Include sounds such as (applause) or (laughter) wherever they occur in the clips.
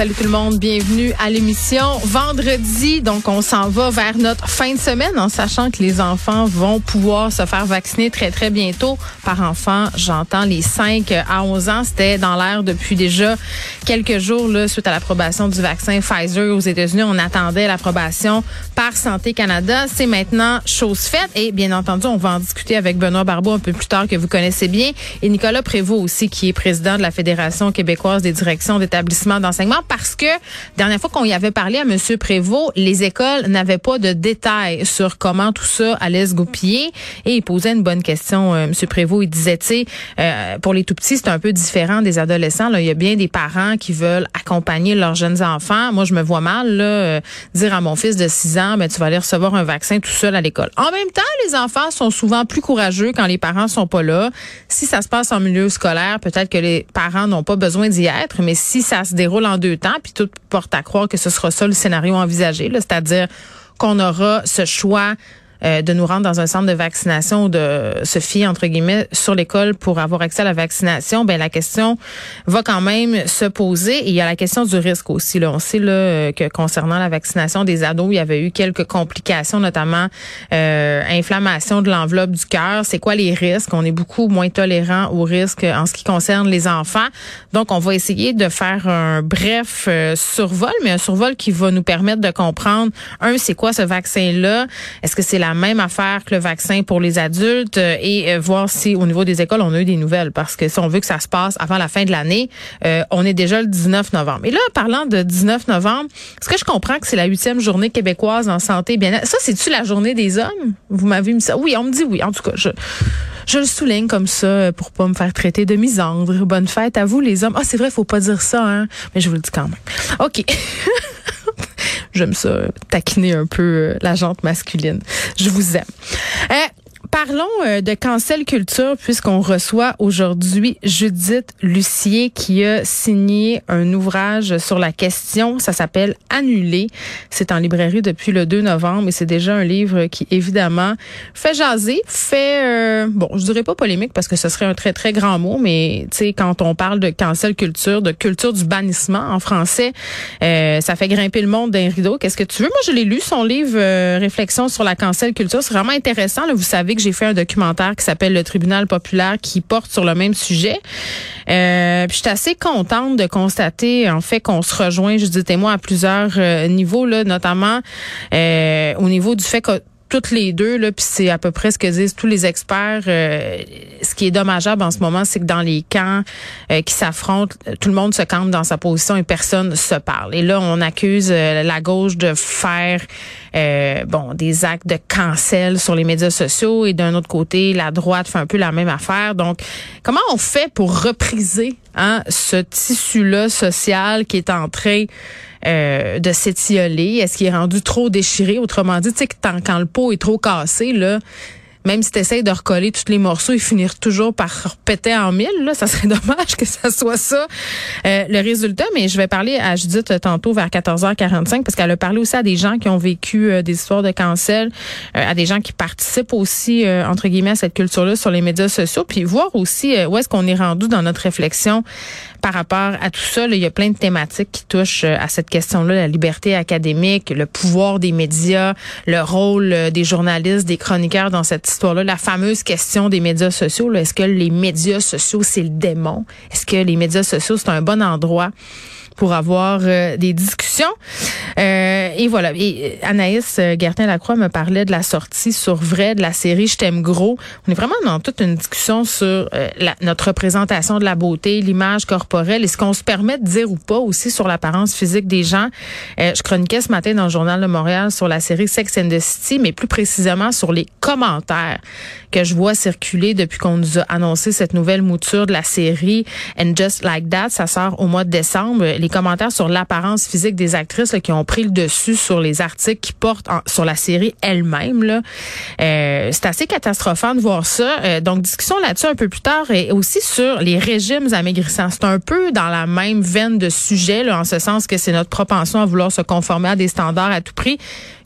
Salut tout le monde, bienvenue à l'émission. Vendredi, donc on s'en va vers notre fin de semaine en sachant que les enfants vont pouvoir se faire vacciner très très bientôt. Par enfant, j'entends les 5 à 11 ans, c'était dans l'air depuis déjà quelques jours là, suite à l'approbation du vaccin Pfizer aux États-Unis. On attendait l'approbation par Santé Canada. C'est maintenant chose faite et bien entendu, on va en discuter avec Benoît Barbeau un peu plus tard que vous connaissez bien et Nicolas Prévost aussi qui est président de la Fédération québécoise des directions d'établissements d'enseignement parce que dernière fois qu'on y avait parlé à M. Prévost, les écoles n'avaient pas de détails sur comment tout ça allait se goupiller et il posait une bonne question, euh, M. Prévost. Il disait, tu sais, euh, pour les tout petits, c'est un peu différent des adolescents. Là. Il y a bien des parents qui veulent accompagner leurs jeunes enfants. Moi, je me vois mal là, euh, dire à mon fils de 6 ans, ben, tu vas aller recevoir un vaccin tout seul à l'école. En même temps, les enfants sont souvent plus courageux quand les parents sont pas là. Si ça se passe en milieu scolaire, peut-être que les parents n'ont pas besoin d'y être, mais si ça se déroule en deux temps, puis tout porte à croire que ce sera ça le scénario envisagé, c'est-à-dire qu'on aura ce choix euh, de nous rendre dans un centre de vaccination ou de se fier entre guillemets sur l'école pour avoir accès à la vaccination, ben la question va quand même se poser et il y a la question du risque aussi. Là. On sait là, euh, que concernant la vaccination des ados, il y avait eu quelques complications, notamment euh, inflammation de l'enveloppe du cœur. C'est quoi les risques? On est beaucoup moins tolérant aux risques en ce qui concerne les enfants. Donc, on va essayer de faire un bref euh, survol, mais un survol qui va nous permettre de comprendre un, c'est quoi ce vaccin-là? Est-ce que c'est la même affaire que le vaccin pour les adultes euh, et euh, voir si au niveau des écoles on a eu des nouvelles parce que si on veut que ça se passe avant la fin de l'année, euh, on est déjà le 19 novembre. Et là, parlant de 19 novembre, est-ce que je comprends que c'est la huitième journée québécoise en santé et bien Ça, c'est-tu la journée des hommes? Vous m'avez mis ça? Oui, on me dit oui. En tout cas, je, je le souligne comme ça pour pas me faire traiter de misandre. Bonne fête à vous, les hommes. Ah, c'est vrai, faut pas dire ça, hein? Mais je vous le dis quand même. OK. (laughs) J'aime ça, taquiner un peu euh, la jante masculine. Je vous aime. Euh, Parlons euh, de cancel culture puisqu'on reçoit aujourd'hui Judith Lucier qui a signé un ouvrage sur la question. Ça s'appelle Annuler. C'est en librairie depuis le 2 novembre et c'est déjà un livre qui évidemment fait jaser, fait euh, bon, je dirais pas polémique parce que ce serait un très très grand mot, mais tu sais quand on parle de cancel culture, de culture du bannissement en français, euh, ça fait grimper le monde d'un rideau. Qu'est-ce que tu veux? Moi, je l'ai lu son livre Réflexion sur la cancel culture. C'est vraiment intéressant. Là, vous savez que j'ai fait un documentaire qui s'appelle Le Tribunal populaire qui porte sur le même sujet. Euh, puis je suis assez contente de constater en fait qu'on se rejoint, je dis moi, à plusieurs euh, niveaux, là, notamment euh, au niveau du fait que toutes les deux, là, puis c'est à peu près ce que disent tous les experts. Euh, qui est dommageable en ce moment, c'est que dans les camps euh, qui s'affrontent, tout le monde se campe dans sa position et personne se parle. Et là, on accuse euh, la gauche de faire bon des actes de cancel sur les médias sociaux et d'un autre côté, la droite fait un peu la même affaire. Donc, comment on fait pour repriser hein, ce tissu-là social qui est en train euh, de s'étioler? Est-ce qu'il est rendu trop déchiré? Autrement dit, tu sais, quand le pot est trop cassé, là, même si tu essaies de recoller tous les morceaux, ils finissent toujours par péter en mille. Là. Ça serait (laughs) dommage que ça soit ça Euh, le résultat, mais je vais parler à Judith tantôt vers 14h45 parce qu'elle a parlé aussi à des gens qui ont vécu euh, des histoires de cancel, à des gens qui participent aussi, entre guillemets, à cette culture-là sur les médias sociaux, puis voir aussi où est-ce qu'on est rendu dans notre réflexion par rapport à tout ça. il y a plein de thématiques qui touchent à cette question-là, la liberté académique, le pouvoir des médias, le rôle des journalistes, des chroniqueurs dans cette la fameuse question des médias sociaux. Est-ce que les médias sociaux, c'est le démon? Est-ce que les médias sociaux, c'est un bon endroit pour avoir euh, des discussions. Euh, et voilà. Et euh, Anaïs Gertin-Lacroix me parlait de la sortie sur vrai de la série Je t'aime gros. On est vraiment dans toute une discussion sur notre représentation de la beauté, l'image corporelle et ce qu'on se permet de dire ou pas aussi sur l'apparence physique des gens. je chroniquais ce matin dans le Journal de Montréal sur la série Sex and the City, mais plus précisément sur les commentaires que je vois circuler depuis qu'on nous a annoncé cette nouvelle mouture de la série And Just Like That. Ça sort au mois de décembre. Les commentaires sur l'apparence physique des actrices qui ont pris le dessus sur les articles qui portent sur la série elle-même. Là. Euh, c'est assez catastrophant de voir ça. Euh, donc, discussion là-dessus un peu plus tard et aussi sur les régimes amaigrissants. C'est un peu dans la même veine de sujet, là, en ce sens que c'est notre propension à vouloir se conformer à des standards à tout prix.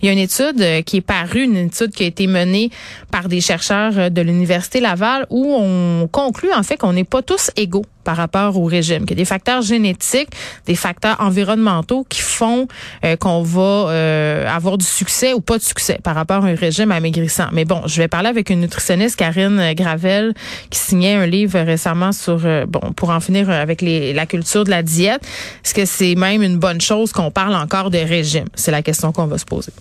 Il y a une étude euh, qui est parue, une étude qui a été menée par des chercheurs de l'Université Laval où on conclut en fait qu'on n'est pas tous égaux par rapport au régime, qu'il y a des facteurs génétiques, des facteurs environnementaux qui font euh, qu'on va euh, avoir du succès ou pas de succès par rapport à un régime amaigrissant. Mais bon, je vais parler avec une nutritionniste, Karine Gravel, qui signait un livre récemment sur, euh, bon, pour en finir avec les, la culture de la diète. Est-ce que c'est même une bonne chose qu'on parle encore de régime? C'est la question qu'on va se poser.